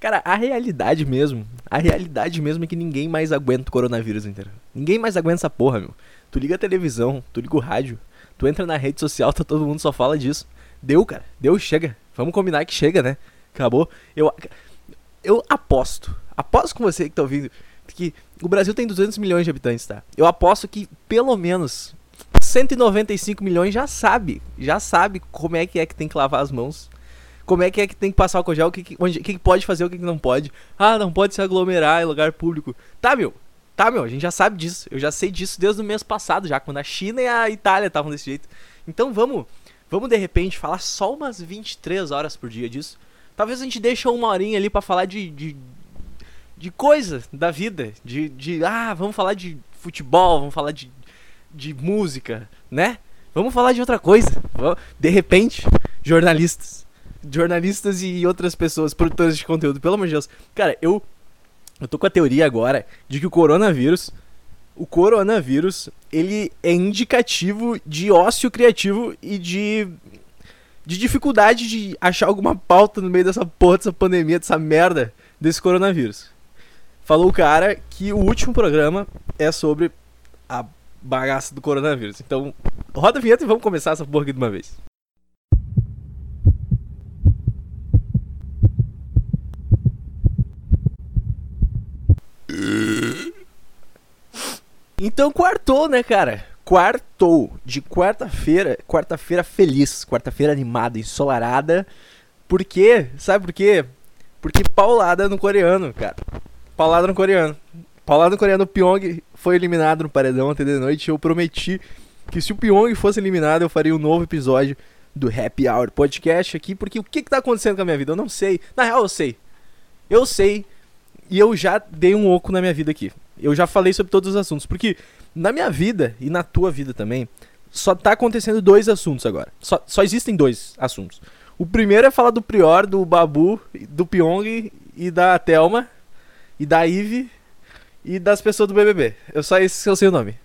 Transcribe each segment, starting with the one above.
Cara, a realidade mesmo, a realidade mesmo é que ninguém mais aguenta o coronavírus, entendeu? Ninguém mais aguenta essa porra, meu. Tu liga a televisão, tu liga o rádio, tu entra na rede social, tá todo mundo só fala disso. Deu, cara. Deu, chega. Vamos combinar que chega, né? Acabou. Eu eu aposto, aposto com você que tá ouvindo, que o Brasil tem 200 milhões de habitantes, tá? Eu aposto que pelo menos 195 milhões já sabe, já sabe como é que é que tem que lavar as mãos como é que é que tem que passar o gel, o que, que, onde, que pode fazer, o que, que não pode. Ah, não pode se aglomerar em lugar público. Tá, meu. Tá, meu, a gente já sabe disso. Eu já sei disso desde o mês passado, já, quando a China e a Itália estavam desse jeito. Então vamos, vamos de repente falar só umas 23 horas por dia disso. Talvez a gente deixe uma horinha ali para falar de, de, de coisa da vida. De, de, ah, vamos falar de futebol, vamos falar de, de música, né? Vamos falar de outra coisa. De repente, jornalistas jornalistas e outras pessoas, produtores de conteúdo, pelo amor de Deus. Cara, eu eu tô com a teoria agora de que o coronavírus, o coronavírus, ele é indicativo de ócio criativo e de de dificuldade de achar alguma pauta no meio dessa porra, dessa pandemia, dessa merda desse coronavírus. Falou o cara que o último programa é sobre a bagaça do coronavírus. Então, roda a vinheta e vamos começar essa porra aqui de uma vez. Então quartou, né, cara? Quartou. De quarta-feira, quarta-feira feliz, quarta-feira animada, ensolarada. Por quê? Sabe por quê? Porque paulada no coreano, cara. Paulada no coreano. Paulada no coreano, o Pyong foi eliminado no paredão ontem de noite. Eu prometi que se o Pyong fosse eliminado, eu faria um novo episódio do Happy Hour Podcast aqui. Porque o que, que tá acontecendo com a minha vida? Eu não sei. Na real, eu sei. Eu sei e eu já dei um oco na minha vida aqui. Eu já falei sobre todos os assuntos. Porque na minha vida e na tua vida também, só tá acontecendo dois assuntos agora. Só, só existem dois assuntos. O primeiro é falar do Prior, do Babu, do Pyong e da Thelma, e da Ive e das pessoas do BBB. Eu só esse eu sei o nome.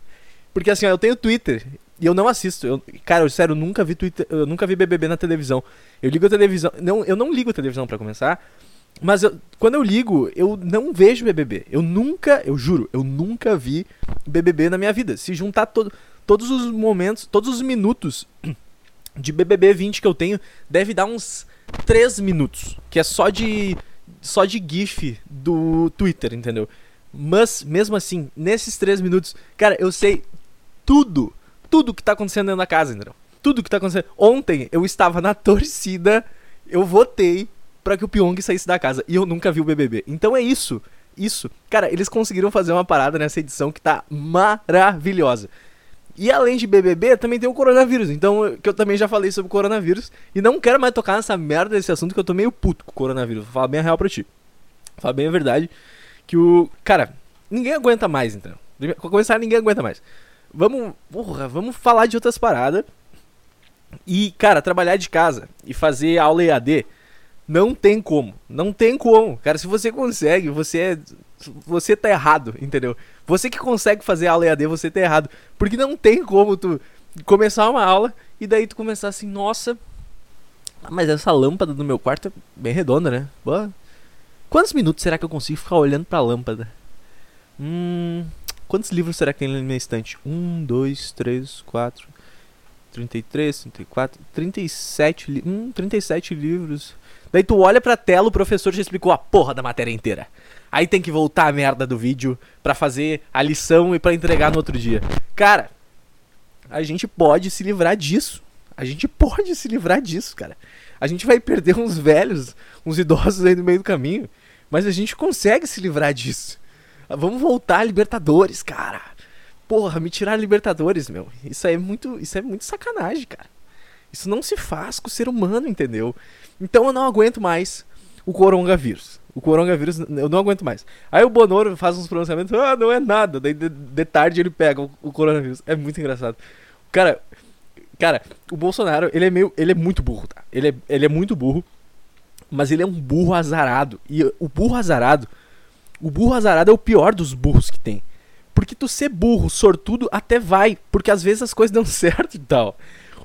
Porque assim, ó, eu tenho Twitter e eu não assisto. Eu, cara, eu, sério, eu nunca vi Twitter, eu nunca vi BBB na televisão. Eu ligo a televisão, não, eu não ligo a televisão para começar. Mas eu, quando eu ligo, eu não vejo BBB. Eu nunca, eu juro, eu nunca vi BBB na minha vida. Se juntar todo, todos os momentos, todos os minutos de BBB 20 que eu tenho, deve dar uns 3 minutos. Que é só de, só de GIF do Twitter, entendeu? Mas, mesmo assim, nesses 3 minutos, cara, eu sei tudo, tudo que tá acontecendo dentro da casa, entendeu? Tudo que tá acontecendo. Ontem eu estava na torcida, eu votei para que o Pyong saísse da casa. E eu nunca vi o BBB. Então é isso. Isso. Cara, eles conseguiram fazer uma parada nessa edição que tá maravilhosa. E além de BBB, também tem o coronavírus. Então, que eu também já falei sobre o coronavírus. E não quero mais tocar nessa merda desse assunto que eu tô meio puto com o coronavírus. Vou falar bem a real pra ti. Vou falar bem a verdade. Que o. Cara, ninguém aguenta mais, então. Pra começar, ninguém aguenta mais. Vamos. Porra, vamos falar de outras paradas. E, cara, trabalhar de casa e fazer aula EAD não tem como. Não tem como. Cara, se você consegue, você é. Você tá errado, entendeu? Você que consegue fazer aula EAD, você tá errado. Porque não tem como tu começar uma aula e daí tu começar assim, nossa. Mas essa lâmpada do meu quarto é bem redonda, né? Boa. Quantos minutos será que eu consigo ficar olhando pra lâmpada? Hum. Quantos livros será que tem na minha estante? Um, dois, três, quatro. 33, 34, 37, li hum, 37 livros. Daí tu olha pra tela, o professor já explicou a porra da matéria inteira. Aí tem que voltar a merda do vídeo para fazer a lição e para entregar no outro dia. Cara, a gente pode se livrar disso. A gente pode se livrar disso, cara. A gente vai perder uns velhos, uns idosos aí no meio do caminho, mas a gente consegue se livrar disso. Vamos voltar a Libertadores, cara. Porra, me tirar a Libertadores, meu. Isso é muito, isso é muito sacanagem, cara. Isso não se faz com o ser humano, entendeu? Então eu não aguento mais o coronavírus. O coronavírus, eu não aguento mais. Aí o Bonoro faz uns pronunciamentos, ah, não é nada. Daí de, de tarde ele pega o, o, coronavírus. É muito engraçado. Cara, cara, o Bolsonaro, ele é meio, ele é muito burro, tá? Ele é, ele é muito burro, mas ele é um burro azarado. E o burro azarado, o burro azarado é o pior dos burros que tem. Porque tu ser burro, sortudo, até vai, porque às vezes as coisas dão certo e tal.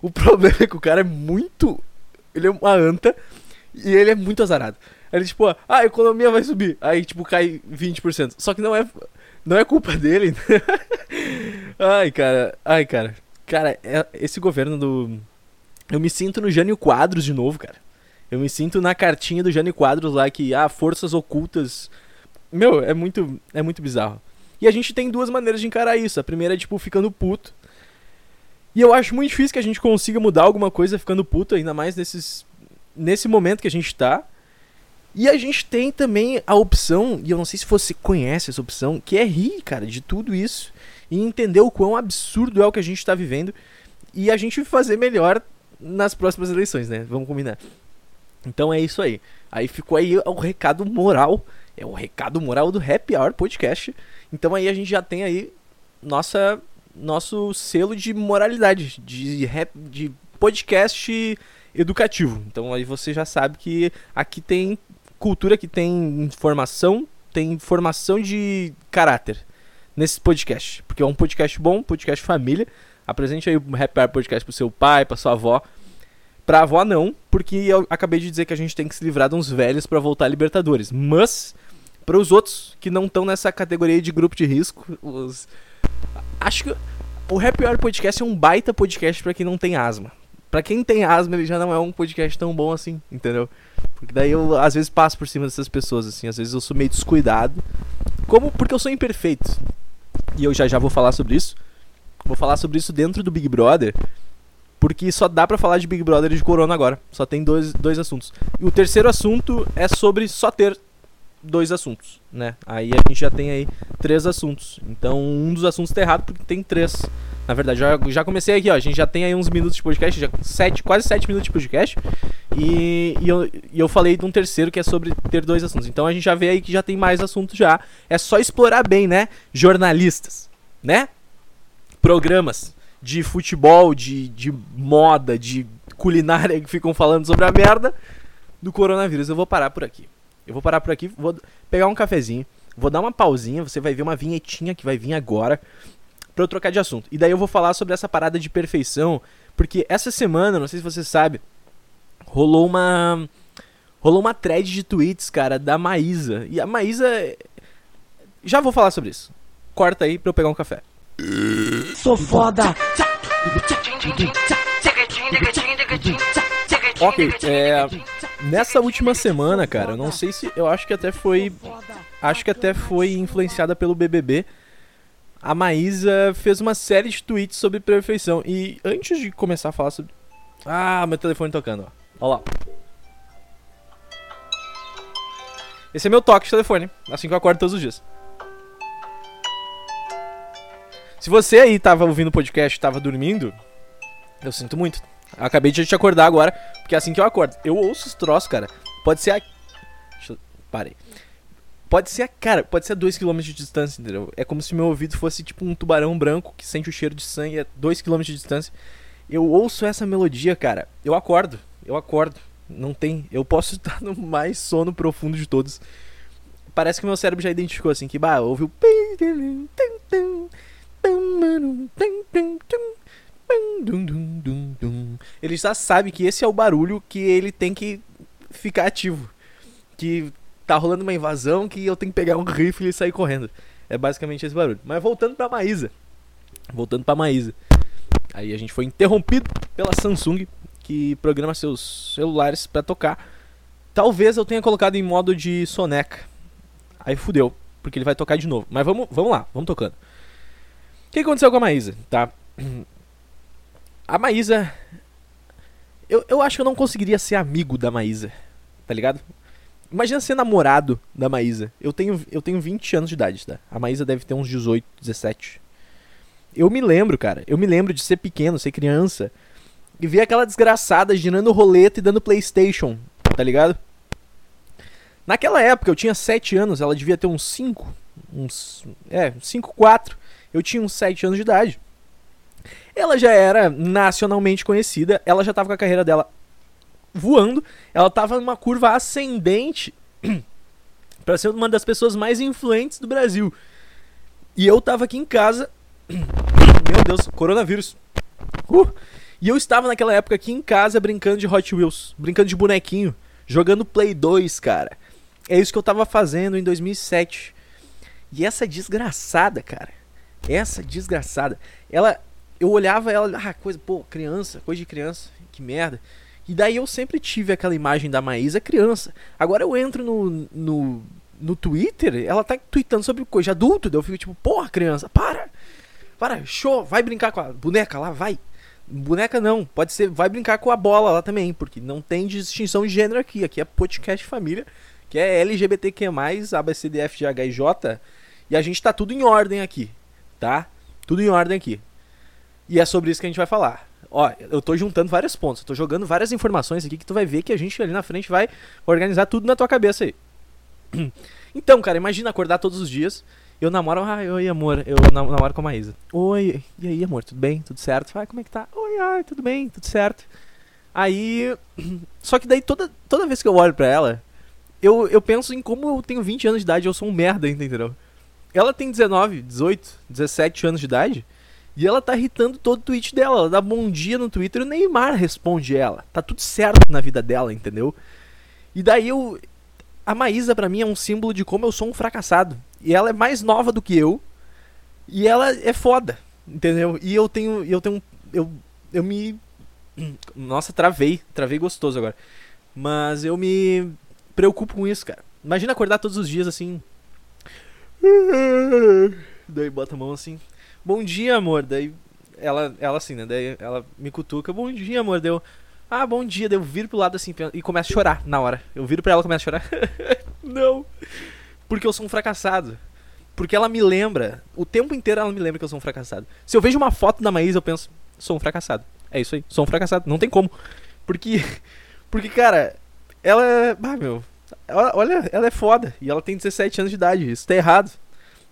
O problema é que o cara é muito ele é uma anta e ele é muito azarado. Ele, tipo, ah, a economia vai subir. Aí, tipo, cai 20%. Só que não é, não é culpa dele. ai, cara. Ai, cara. Cara, é, esse governo do. Eu me sinto no Jânio Quadros de novo, cara. Eu me sinto na cartinha do Jânio Quadros lá que, ah, forças ocultas. Meu, é muito, é muito bizarro. E a gente tem duas maneiras de encarar isso. A primeira é, tipo, ficando puto. E eu acho muito difícil que a gente consiga mudar alguma coisa ficando puto, ainda mais nesses, nesse momento que a gente tá. E a gente tem também a opção, e eu não sei se você conhece essa opção, que é rir, cara, de tudo isso e entender o quão absurdo é o que a gente tá vivendo e a gente fazer melhor nas próximas eleições, né? Vamos combinar. Então é isso aí. Aí ficou aí o recado moral, é o recado moral do Happy Hour Podcast. Então aí a gente já tem aí nossa nosso selo de moralidade, de rap, de podcast educativo. Então aí você já sabe que aqui tem cultura, que tem informação, tem formação de caráter nesse podcast. Porque é um podcast bom, podcast família. Apresente aí o Happy Hour Podcast pro seu pai, pra sua avó. Pra avó não, porque eu acabei de dizer que a gente tem que se livrar de uns velhos para voltar a Libertadores. Mas, para os outros que não estão nessa categoria de grupo de risco, os... acho que o Happy Hour Podcast é um baita podcast para quem não tem asma. Para quem tem asma, ele já não é um podcast tão bom assim, entendeu? Porque daí eu às vezes passo por cima dessas pessoas assim, às vezes eu sou meio descuidado. Como porque eu sou imperfeito. E eu já já vou falar sobre isso. Vou falar sobre isso dentro do Big Brother, porque só dá para falar de Big Brother e de Corona agora. Só tem dois, dois assuntos. E o terceiro assunto é sobre só ter dois assuntos, né? Aí a gente já tem aí três assuntos. Então um dos assuntos tá errado porque tem três. Na verdade, já, já comecei aqui, ó. A gente já tem aí uns minutos de podcast, já sete, quase sete minutos de podcast. E, e, eu, e eu falei de um terceiro que é sobre ter dois assuntos. Então a gente já vê aí que já tem mais assuntos já. É só explorar bem, né? Jornalistas, né? Programas de futebol, de, de moda, de culinária que ficam falando sobre a merda do coronavírus. Eu vou parar por aqui. Eu vou parar por aqui, vou pegar um cafezinho, vou dar uma pausinha, você vai ver uma vinhetinha que vai vir agora para eu trocar de assunto. E daí eu vou falar sobre essa parada de perfeição, porque essa semana, não sei se você sabe, rolou uma rolou uma thread de tweets, cara, da Maísa. E a Maísa já vou falar sobre isso. Corta aí para eu pegar um café. Sou foda. Ok, é, nessa última semana, cara, eu não sei se. Eu acho que até foi. Acho que até foi influenciada pelo BBB. A Maísa fez uma série de tweets sobre perfeição. E antes de começar a falar sobre. Ah, meu telefone tocando, ó. Ó lá. Esse é meu toque de telefone, assim que eu acordo todos os dias. Se você aí tava ouvindo o podcast e tava dormindo, eu sinto muito. Acabei de te acordar agora, porque é assim que eu acordo. Eu ouço os troços, cara. Pode ser a. Deixa eu... Parei. Pode ser a. Cara, pode ser a 2km de distância, entendeu? É como se meu ouvido fosse tipo um tubarão branco que sente o cheiro de sangue a 2km de distância. Eu ouço essa melodia, cara. Eu acordo. Eu acordo. Não tem. Eu posso estar no mais sono profundo de todos. Parece que meu cérebro já identificou assim que, bah, ouve o. Ele já sabe que esse é o barulho que ele tem que ficar ativo. Que tá rolando uma invasão que eu tenho que pegar um rifle e sair correndo. É basicamente esse barulho. Mas voltando pra Maísa. Voltando pra Maísa. Aí a gente foi interrompido pela Samsung, que programa seus celulares para tocar. Talvez eu tenha colocado em modo de soneca. Aí fudeu, porque ele vai tocar de novo. Mas vamos, vamos lá, vamos tocando. O que aconteceu com a Maísa, tá? A Maísa. Eu, eu acho que eu não conseguiria ser amigo da Maísa, tá ligado? Imagina ser namorado da Maísa. Eu tenho, eu tenho 20 anos de idade, tá? A Maísa deve ter uns 18, 17. Eu me lembro, cara. Eu me lembro de ser pequeno, ser criança. E ver aquela desgraçada girando roleta e dando Playstation, tá ligado? Naquela época eu tinha 7 anos, ela devia ter uns 5. Uns. É, 5, 4. Eu tinha uns 7 anos de idade. Ela já era nacionalmente conhecida, ela já estava com a carreira dela voando, ela estava numa curva ascendente para ser uma das pessoas mais influentes do Brasil. E eu estava aqui em casa, meu Deus, coronavírus. Uh, e eu estava naquela época aqui em casa brincando de Hot Wheels, brincando de bonequinho, jogando Play 2, cara. É isso que eu tava fazendo em 2007. E essa desgraçada, cara. Essa desgraçada. Ela. Eu olhava ela. Ah, coisa. Pô, criança. Coisa de criança. Que merda. E daí eu sempre tive aquela imagem da Maísa criança. Agora eu entro no, no, no Twitter, ela tá tweetando sobre coisa de adulto. Daí eu fico tipo, porra, criança, para! Para, show, vai brincar com a boneca lá, vai. Boneca não, pode ser, vai brincar com a bola lá também, porque não tem distinção de gênero aqui. Aqui é podcast família, que é LGBTQ+, ABCDFGHIJ, e a gente tá tudo em ordem aqui, tá? Tudo em ordem aqui. E é sobre isso que a gente vai falar. Ó, eu tô juntando vários pontos, tô jogando várias informações aqui que tu vai ver que a gente ali na frente vai organizar tudo na tua cabeça aí. Então, cara, imagina acordar todos os dias. Eu namoro, ai, oi, amor. Eu namoro com a Maísa. Oi, e aí, amor, tudo bem? Tudo certo? Ai, como é que tá? Oi, ai, tudo bem, tudo certo. Aí. Só que daí toda, toda vez que eu olho pra ela, eu, eu penso em como eu tenho 20 anos de idade eu sou um merda, entendeu? Ela tem 19, 18, 17 anos de idade. E ela tá irritando todo o tweet dela. Ela dá bom dia no Twitter e o Neymar responde ela. Tá tudo certo na vida dela, entendeu? E daí eu. A Maísa, para mim, é um símbolo de como eu sou um fracassado. E ela é mais nova do que eu. E ela é foda, entendeu? E eu tenho. Eu tenho. Eu, eu me. Nossa, travei. Travei gostoso agora. Mas eu me preocupo com isso, cara. Imagina acordar todos os dias assim. Daí bota a mão assim. Bom dia, amor. Daí ela, ela assim, né? Daí ela me cutuca. Bom dia, amor. Deu. Ah, bom dia. Daí eu viro pro lado assim e começo a chorar na hora. Eu viro pra ela e começo a chorar. Não. Porque eu sou um fracassado. Porque ela me lembra. O tempo inteiro ela me lembra que eu sou um fracassado. Se eu vejo uma foto da Maísa, eu penso, sou um fracassado. É isso aí, sou um fracassado. Não tem como. Porque. Porque, cara, ela. Ah, meu. Olha, ela é foda. E ela tem 17 anos de idade. Isso tá errado.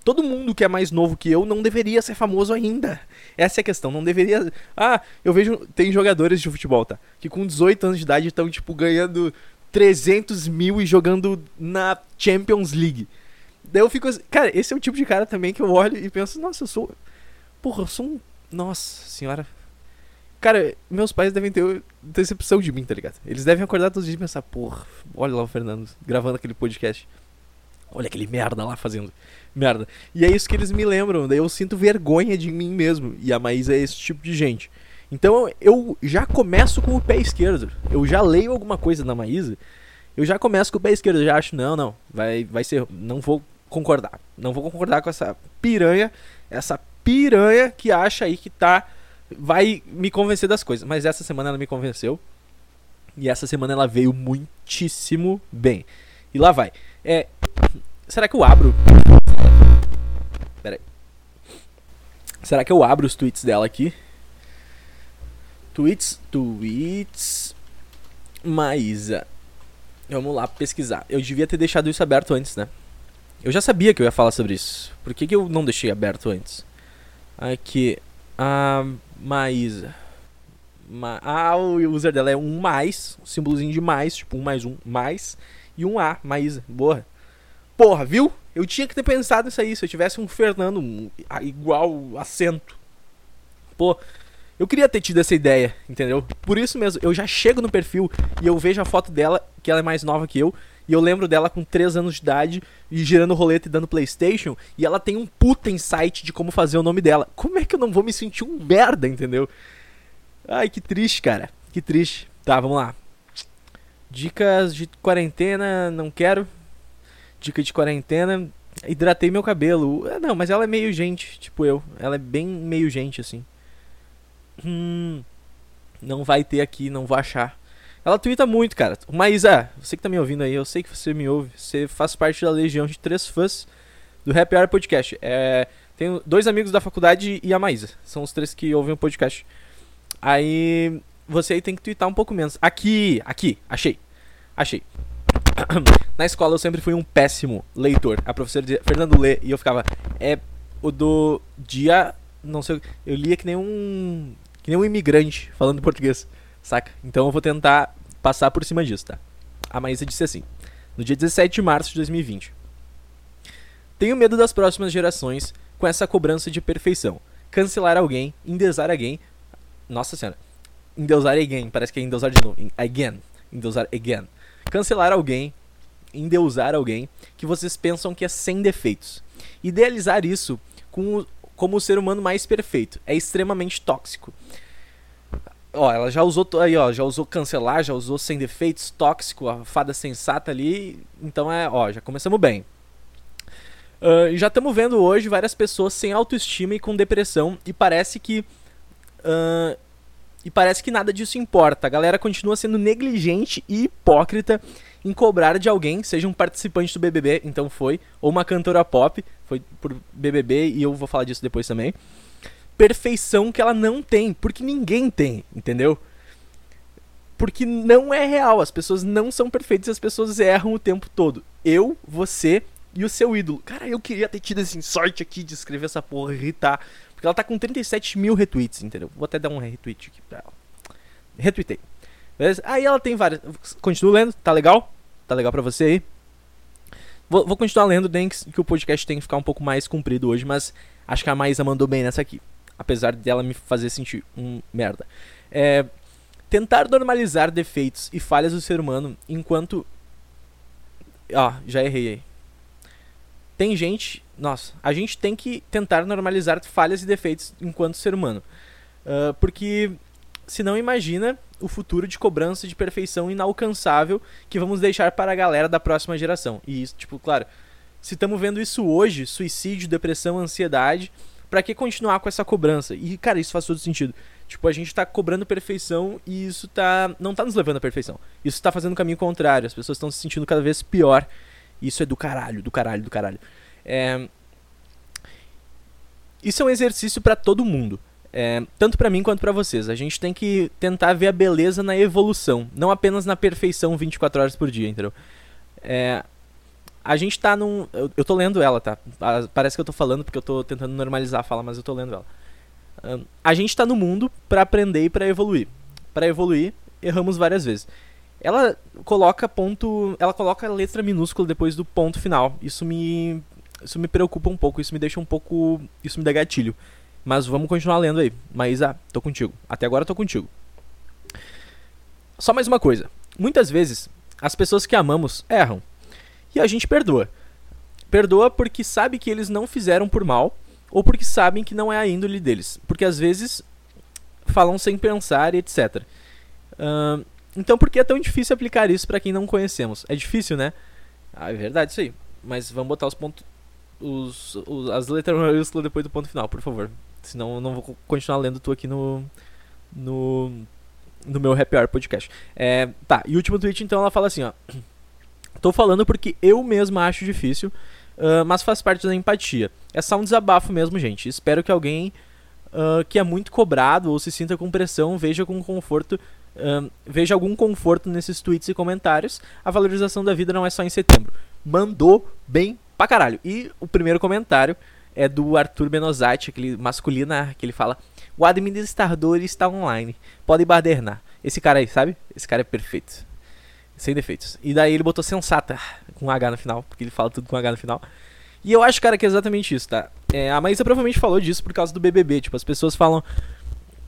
Todo mundo que é mais novo que eu não deveria ser famoso ainda. Essa é a questão, não deveria. Ah, eu vejo. Tem jogadores de futebol, tá? Que com 18 anos de idade estão, tipo, ganhando 300 mil e jogando na Champions League. Daí eu fico assim. Cara, esse é o tipo de cara também que eu olho e penso, nossa, eu sou. Porra, eu sou um. Nossa senhora. Cara, meus pais devem ter decepção de mim, tá ligado? Eles devem acordar todos os dias e pensar, porra, olha lá o Fernando gravando aquele podcast. Olha aquele merda lá fazendo merda. E é isso que eles me lembram. Daí eu sinto vergonha de mim mesmo. E a Maísa é esse tipo de gente. Então eu já começo com o pé esquerdo. Eu já leio alguma coisa na Maísa. Eu já começo com o pé esquerdo. Eu já acho, não, não. Vai, vai ser. Não vou concordar. Não vou concordar com essa piranha. Essa piranha que acha aí que tá. Vai me convencer das coisas. Mas essa semana ela me convenceu. E essa semana ela veio muitíssimo bem. E lá vai. É. Será que eu abro Pera aí. Será que eu abro os tweets dela aqui? Tweets, tweets. Maísa. Vamos lá pesquisar. Eu devia ter deixado isso aberto antes, né? Eu já sabia que eu ia falar sobre isso. Por que, que eu não deixei aberto antes? Aqui. A Maísa. Ma ah, o user dela é um mais. Um símbolozinho de mais. Tipo um mais um mais. E um A. Maísa. Boa. Porra, viu? Eu tinha que ter pensado nisso aí. Se eu tivesse um Fernando igual acento. Pô, eu queria ter tido essa ideia, entendeu? Por isso mesmo, eu já chego no perfil e eu vejo a foto dela, que ela é mais nova que eu. E eu lembro dela com 3 anos de idade e girando roleta e dando Playstation. E ela tem um puta insight de como fazer o nome dela. Como é que eu não vou me sentir um merda, entendeu? Ai, que triste, cara. Que triste. Tá, vamos lá. Dicas de quarentena, não quero dica de quarentena, hidratei meu cabelo. É, não, mas ela é meio gente, tipo eu. Ela é bem meio gente, assim. Hum, não vai ter aqui, não vou achar. Ela twitta muito, cara. Maísa, você que tá me ouvindo aí, eu sei que você me ouve. Você faz parte da legião de três fãs do Happy Hour Podcast. É, tenho dois amigos da faculdade e a Maísa. São os três que ouvem o podcast. Aí você aí tem que twittar um pouco menos. Aqui, aqui, achei. Achei. Na escola eu sempre fui um péssimo leitor. A professora dizia, Fernando lê, e eu ficava, é o do dia, não sei, eu lia que nem um, que nem um imigrante falando português, saca? Então eu vou tentar passar por cima disso, tá? A Maísa disse assim, no dia 17 de março de 2020. Tenho medo das próximas gerações com essa cobrança de perfeição. Cancelar alguém, endeusar alguém. Nossa senhora. Endeusar alguém, parece que é endeusar de novo. Again. Endeusar again cancelar alguém, endeusar alguém que vocês pensam que é sem defeitos. Idealizar isso com o, como o ser humano mais perfeito é extremamente tóxico. Ó, ela já usou aí, ó, já usou cancelar, já usou sem defeitos, tóxico, a fada sensata ali. Então é, ó, já começamos bem. Uh, já estamos vendo hoje várias pessoas sem autoestima e com depressão e parece que uh, e parece que nada disso importa. A galera continua sendo negligente e hipócrita em cobrar de alguém, seja um participante do BBB, então foi, ou uma cantora pop, foi por BBB e eu vou falar disso depois também. Perfeição que ela não tem, porque ninguém tem, entendeu? Porque não é real, as pessoas não são perfeitas, as pessoas erram o tempo todo. Eu, você e o seu ídolo. Cara, eu queria ter tido assim, sorte aqui de escrever essa porra irritar. Porque ela tá com 37 mil retweets, entendeu? Vou até dar um retweet aqui pra ela. Retweetei. Beleza? Aí ela tem várias. Continuo lendo, tá legal? Tá legal pra você aí? Vou, vou continuar lendo, nem que, o podcast tem que ficar um pouco mais comprido hoje, mas acho que a Maísa mandou bem nessa aqui. Apesar dela me fazer sentir um merda. É, tentar normalizar defeitos e falhas do ser humano enquanto. Ó, já errei aí. Tem gente. Nossa, a gente tem que tentar normalizar falhas e defeitos enquanto ser humano. Uh, porque se não imagina o futuro de cobrança de perfeição inalcançável que vamos deixar para a galera da próxima geração. E isso, tipo, claro, se estamos vendo isso hoje, suicídio, depressão, ansiedade, para que continuar com essa cobrança? E, cara, isso faz todo sentido. Tipo, a gente tá cobrando perfeição e isso tá não tá nos levando à perfeição. Isso tá fazendo o caminho contrário. As pessoas estão se sentindo cada vez pior isso é do caralho, do caralho, do caralho. É... Isso é um exercício para todo mundo. É, tanto para mim quanto para vocês. A gente tem que tentar ver a beleza na evolução, não apenas na perfeição 24 horas por dia, entendeu? É, a gente tá num. Eu, eu tô lendo ela, tá? Parece que eu tô falando porque eu tô tentando normalizar a fala, mas eu tô lendo ela. A gente tá no mundo para aprender e para evoluir. Para evoluir, erramos várias vezes. Ela coloca ponto, ela coloca letra minúscula depois do ponto final. Isso me isso me preocupa um pouco, isso me deixa um pouco, isso me dá gatilho. Mas vamos continuar lendo aí. Maísa, tô contigo. Até agora tô contigo. Só mais uma coisa. Muitas vezes as pessoas que amamos erram. E a gente perdoa. Perdoa porque sabe que eles não fizeram por mal ou porque sabem que não é a índole deles. Porque às vezes falam sem pensar e etc. Uh, então por que é tão difícil aplicar isso para quem não conhecemos? É difícil, né? Ah, é verdade isso aí. Mas vamos botar os pontos. Os, os, as letras maiúsculas depois do ponto final, por favor. Senão eu não vou continuar lendo tu aqui no. No. No meu Happy Hour podcast. É, tá, e o último tweet então ela fala assim, ó. Tô falando porque eu mesma acho difícil, uh, mas faz parte da empatia. É só um desabafo mesmo, gente. Espero que alguém uh, que é muito cobrado ou se sinta com pressão veja com conforto um, veja algum conforto nesses tweets e comentários. A valorização da vida não é só em setembro. Mandou bem pra caralho. E o primeiro comentário é do Arthur Benozati, aquele masculino que ele fala: O administrador está online. Pode badernar. Esse cara aí, sabe? Esse cara é perfeito. Sem defeitos. E daí ele botou sensata com H no final, porque ele fala tudo com H no final. E eu acho, cara, que é exatamente isso, tá? É, a Maísa provavelmente falou disso por causa do BBB. Tipo, as pessoas falam: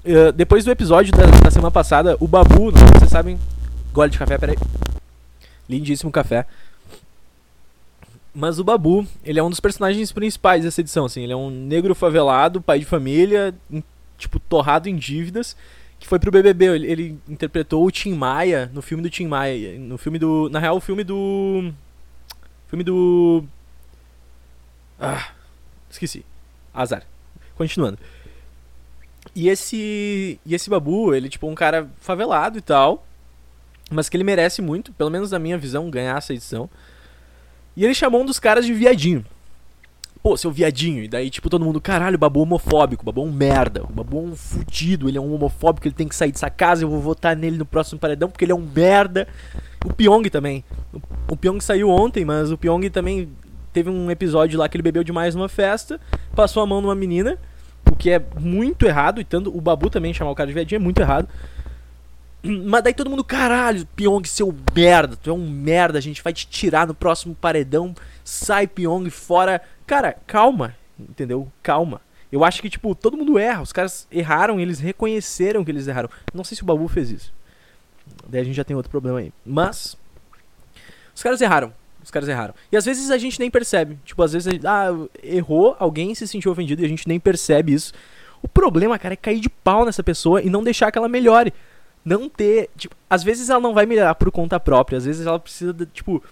Uh, depois do episódio da, da, semana passada, o Babu, não vocês sabem. Gole de café, peraí. Lindíssimo café. Mas o Babu, ele é um dos personagens principais dessa edição, assim. Ele é um negro favelado, pai de família, em, tipo, torrado em dívidas, que foi pro BBB. Ele, ele, interpretou o Tim Maia no filme do Tim Maia. No filme do... Na real, o filme do... Filme do... Ah, esqueci. Azar. Continuando. E esse, e esse Babu, ele tipo um cara favelado e tal, mas que ele merece muito, pelo menos na minha visão, ganhar essa edição. E ele chamou um dos caras de viadinho. Pô, seu viadinho. E daí, tipo, todo mundo, caralho, o Babu é homofóbico, o Babu é um merda, o Babu é um fudido, ele é um homofóbico, ele tem que sair dessa casa, eu vou votar nele no próximo paredão porque ele é um merda. O Pyong também. O, Pyong saiu ontem, mas o Pyong também teve um episódio lá que ele bebeu demais numa festa, passou a mão numa menina o que é muito errado, e tanto o Babu também chamar o cara de viadinho é muito errado. Mas daí todo mundo, caralho, Pyong, seu merda, tu é um merda, a gente vai te tirar no próximo paredão, sai Pyong fora. Cara, calma, entendeu? Calma. Eu acho que, tipo, todo mundo erra, os caras erraram eles reconheceram que eles erraram. Não sei se o Babu fez isso. Daí a gente já tem outro problema aí. Mas, os caras erraram. Os caras erraram. E às vezes a gente nem percebe. Tipo, às vezes, gente, ah, errou, alguém se sentiu ofendido e a gente nem percebe isso. O problema, cara, é cair de pau nessa pessoa e não deixar que ela melhore. Não ter. Tipo, às vezes ela não vai melhorar por conta própria. Às vezes ela precisa, de, tipo.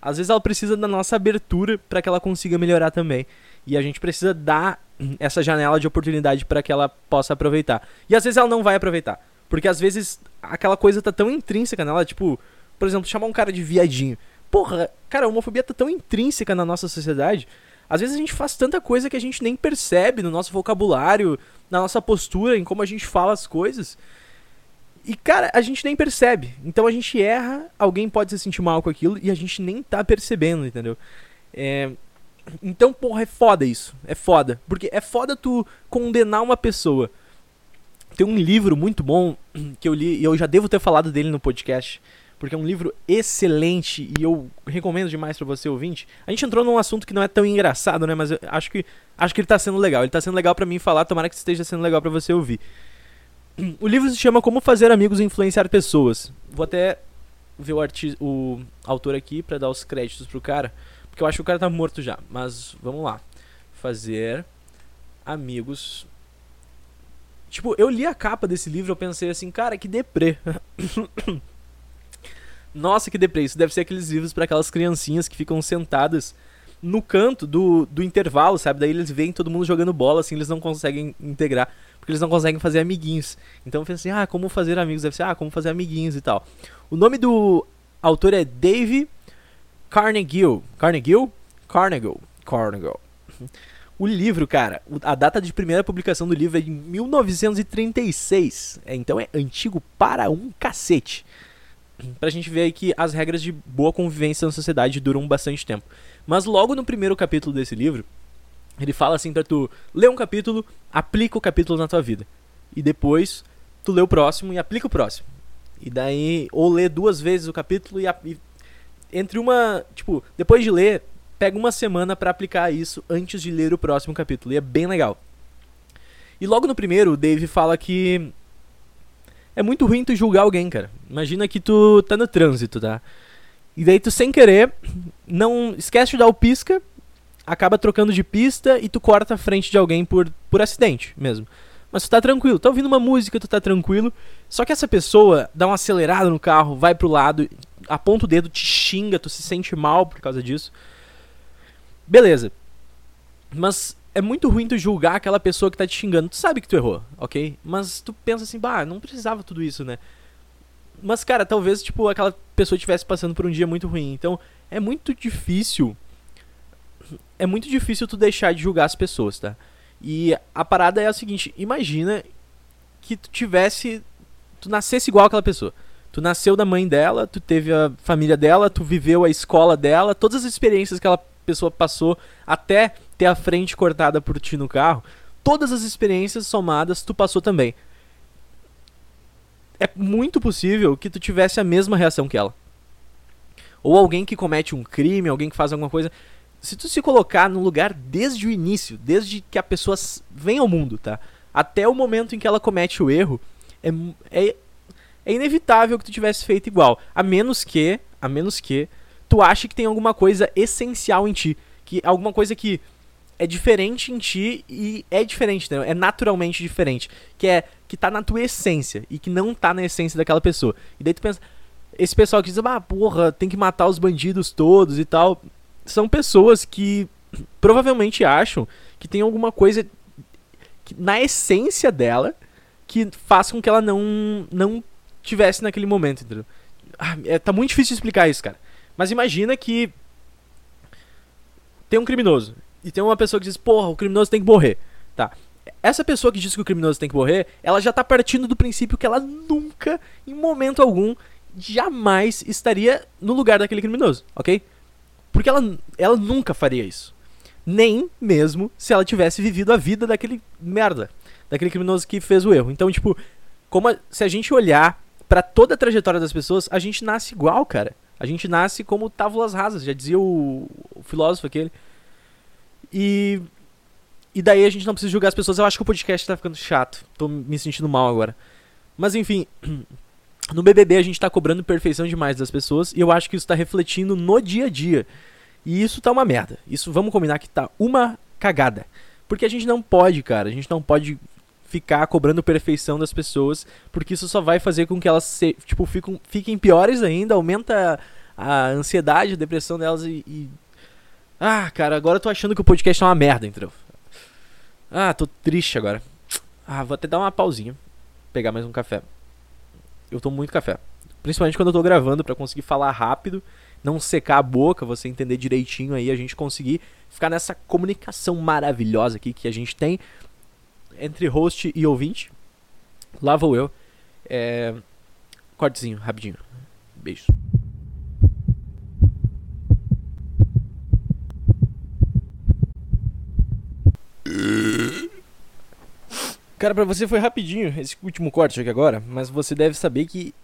Às vezes ela precisa da nossa abertura para que ela consiga melhorar também. E a gente precisa dar essa janela de oportunidade para que ela possa aproveitar. E às vezes ela não vai aproveitar. Porque às vezes aquela coisa tá tão intrínseca nela, tipo, por exemplo, chamar um cara de viadinho. Porra, cara, a homofobia tá tão intrínseca na nossa sociedade. Às vezes a gente faz tanta coisa que a gente nem percebe no nosso vocabulário, na nossa postura, em como a gente fala as coisas. E, cara, a gente nem percebe. Então a gente erra, alguém pode se sentir mal com aquilo e a gente nem tá percebendo, entendeu? É... Então, porra, é foda isso. É foda. Porque é foda tu condenar uma pessoa. Tem um livro muito bom que eu li, e eu já devo ter falado dele no podcast porque é um livro excelente e eu recomendo demais para você ouvinte. A gente entrou num assunto que não é tão engraçado, né, mas eu acho que acho que ele tá sendo legal. Ele tá sendo legal para mim falar, tomara que esteja sendo legal para você ouvir. O livro se chama Como fazer amigos e influenciar pessoas. Vou até ver o, o autor aqui para dar os créditos pro cara, porque eu acho que o cara tá morto já, mas vamos lá. Fazer amigos Tipo, eu li a capa desse livro, eu pensei assim, cara, que deprê. Nossa, que deprê. Isso deve ser aqueles livros para aquelas criancinhas que ficam sentadas no canto do, do intervalo, sabe? Daí eles veem todo mundo jogando bola, assim, eles não conseguem integrar, porque eles não conseguem fazer amiguinhos. Então eu assim, ah, como fazer amigos? Deve ser, ah, como fazer amiguinhos e tal. O nome do autor é Dave Carnegie. Carnegie? Carnegie. Carnegie. O livro, cara, a data de primeira publicação do livro é de 1936. É, então é antigo para um cacete pra gente ver aí que as regras de boa convivência na sociedade duram bastante tempo. Mas logo no primeiro capítulo desse livro, ele fala assim pra tu ler um capítulo, aplica o capítulo na tua vida. E depois tu lê o próximo e aplica o próximo. E daí, ou lê duas vezes o capítulo e, e entre uma, tipo, depois de ler, pega uma semana para aplicar isso antes de ler o próximo capítulo. E é bem legal. E logo no primeiro, o Dave fala que é muito ruim tu julgar alguém, cara. Imagina que tu tá no trânsito, tá? E daí tu sem querer, não esquece de dar o pisca, acaba trocando de pista e tu corta a frente de alguém por, por acidente mesmo. Mas tu tá tranquilo, tá ouvindo uma música, tu tá tranquilo. Só que essa pessoa dá uma acelerada no carro, vai pro lado, aponta o dedo, te xinga, tu se sente mal por causa disso. Beleza. Mas é muito ruim tu julgar aquela pessoa que tá te xingando. Tu sabe que tu errou, ok? Mas tu pensa assim, bah, não precisava tudo isso, né? Mas, cara, talvez, tipo, aquela pessoa estivesse passando por um dia muito ruim. Então, é muito difícil. É muito difícil tu deixar de julgar as pessoas, tá? E a parada é a seguinte: imagina que tu tivesse. Tu nascesse igual aquela pessoa. Tu nasceu da mãe dela, tu teve a família dela, tu viveu a escola dela, todas as experiências que ela pessoa passou até ter a frente cortada por ti no carro, todas as experiências somadas tu passou também. É muito possível que tu tivesse a mesma reação que ela. Ou alguém que comete um crime, alguém que faz alguma coisa. Se tu se colocar no lugar desde o início, desde que a pessoa vem ao mundo, tá? Até o momento em que ela comete o erro, é, é, é inevitável que tu tivesse feito igual. A menos que, a menos que tu ache que tem alguma coisa essencial em ti. Que alguma coisa que é diferente em ti e é diferente, né? É naturalmente diferente. Que é que tá na tua essência e que não tá na essência daquela pessoa. E daí tu pensa. Esse pessoal que diz, ah, porra, tem que matar os bandidos todos e tal. São pessoas que provavelmente acham que tem alguma coisa que, na essência dela que faz com que ela não, não tivesse naquele momento, entendeu? Ah, é, tá muito difícil explicar isso, cara. Mas imagina que tem um criminoso e tem uma pessoa que diz, porra, o criminoso tem que morrer. Tá. Essa pessoa que diz que o criminoso tem que morrer, ela já tá partindo do princípio que ela nunca, em momento algum, jamais estaria no lugar daquele criminoso, ok? Porque ela, ela nunca faria isso. Nem mesmo se ela tivesse vivido a vida daquele merda, daquele criminoso que fez o erro. Então, tipo, como a, se a gente olhar para toda a trajetória das pessoas, a gente nasce igual, cara. A gente nasce como tábulas rasas, já dizia o, o filósofo aquele. E e daí a gente não precisa julgar as pessoas. Eu acho que o podcast tá ficando chato. Tô me sentindo mal agora. Mas enfim, no BBB a gente tá cobrando perfeição demais das pessoas e eu acho que isso tá refletindo no dia a dia. E isso tá uma merda. Isso vamos combinar que tá uma cagada. Porque a gente não pode, cara, a gente não pode ficar cobrando perfeição das pessoas, porque isso só vai fazer com que elas se, tipo, fiquem, fiquem piores ainda, aumenta a ansiedade, a depressão delas e, e... Ah, cara, agora eu tô achando que o podcast é uma merda, entendeu? Ah, tô triste agora. Ah, vou até dar uma pausinha. Pegar mais um café. Eu tomo muito café. Principalmente quando eu tô gravando para conseguir falar rápido, não secar a boca, você entender direitinho aí, a gente conseguir ficar nessa comunicação maravilhosa aqui que a gente tem entre host e ouvinte. Lá vou eu. É... Cortezinho, rapidinho. Beijo. Cara, pra você foi rapidinho esse último corte aqui agora, mas você deve saber que,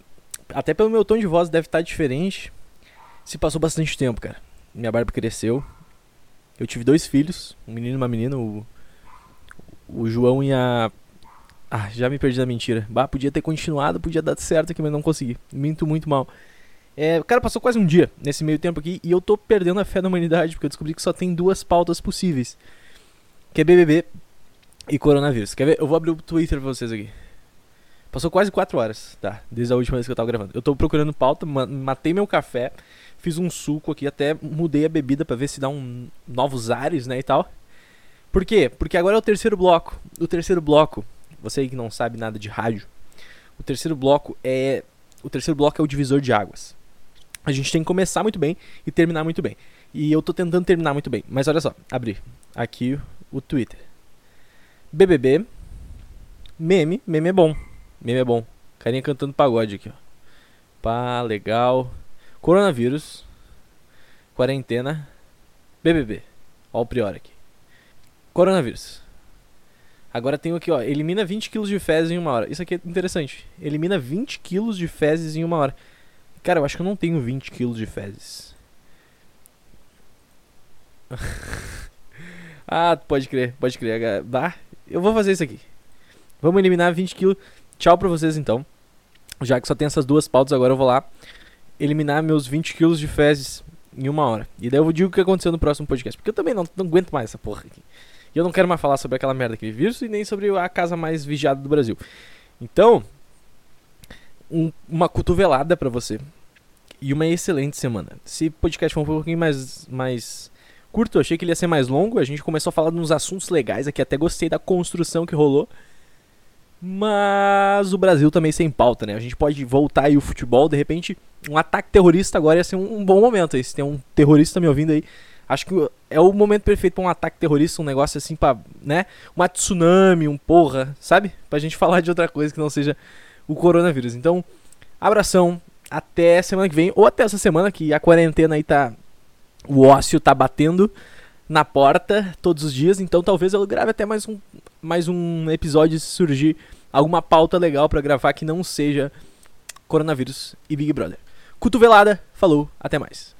até pelo meu tom de voz deve estar diferente, se passou bastante tempo, cara. Minha barba cresceu. Eu tive dois filhos, um menino e uma menina, o, o João e a. Ah, já me perdi da mentira. Bah, podia ter continuado, podia dar certo aqui, mas não consegui. Minto muito mal. É, cara, passou quase um dia nesse meio tempo aqui e eu tô perdendo a fé na humanidade, porque eu descobri que só tem duas pautas possíveis. Que é BBB e coronavírus. Quer ver? Eu vou abrir o Twitter pra vocês aqui. Passou quase 4 horas, tá? Desde a última vez que eu tava gravando. Eu tô procurando pauta, matei meu café, fiz um suco aqui, até mudei a bebida para ver se dá um novos ares, né, e tal. Por quê? Porque agora é o terceiro bloco. O terceiro bloco, você aí que não sabe nada de rádio, o terceiro bloco é o terceiro bloco é o divisor de águas. A gente tem que começar muito bem e terminar muito bem. E eu tô tentando terminar muito bem. Mas olha só, abri aqui o Twitter. BBB. Meme. Meme é bom. Meme é bom. Carinha cantando pagode aqui, ó. Pá, legal. Coronavírus. Quarentena. BBB. Ó o prior aqui. Coronavírus. Agora tem aqui, ó. Elimina 20 kg de fezes em uma hora. Isso aqui é interessante. Elimina 20 kg de fezes em uma hora. Cara, eu acho que eu não tenho 20 kg de fezes. ah, pode crer, pode crer. Bah, eu vou fazer isso aqui. Vamos eliminar 20 kg. Tchau pra vocês então. Já que só tem essas duas pautas, agora eu vou lá eliminar meus 20 kg de fezes em uma hora. E daí eu digo o que aconteceu no próximo podcast. Porque eu também não, não aguento mais essa porra aqui. E eu não quero mais falar sobre aquela merda, aquele vírus, e nem sobre a casa mais vigiada do Brasil. Então, um, uma cotovelada para você. E uma excelente semana. Se podcast for um pouquinho mais, mais curto, achei que ele ia ser mais longo. A gente começou a falar de uns assuntos legais aqui, até gostei da construção que rolou. Mas o Brasil também sem pauta, né? A gente pode voltar aí o futebol, de repente, um ataque terrorista agora ia ser um, um bom momento. Aí, se tem um terrorista me ouvindo aí, acho que é o momento perfeito para um ataque terrorista, um negócio assim para, né? Uma tsunami, um porra, sabe? Pra gente falar de outra coisa que não seja o coronavírus. Então, abração, até semana que vem, ou até essa semana que a quarentena aí tá o ócio tá batendo na porta todos os dias, então talvez eu grave até mais um, mais um episódio se surgir alguma pauta legal para gravar que não seja coronavírus e Big Brother. Cotovelada, falou, até mais.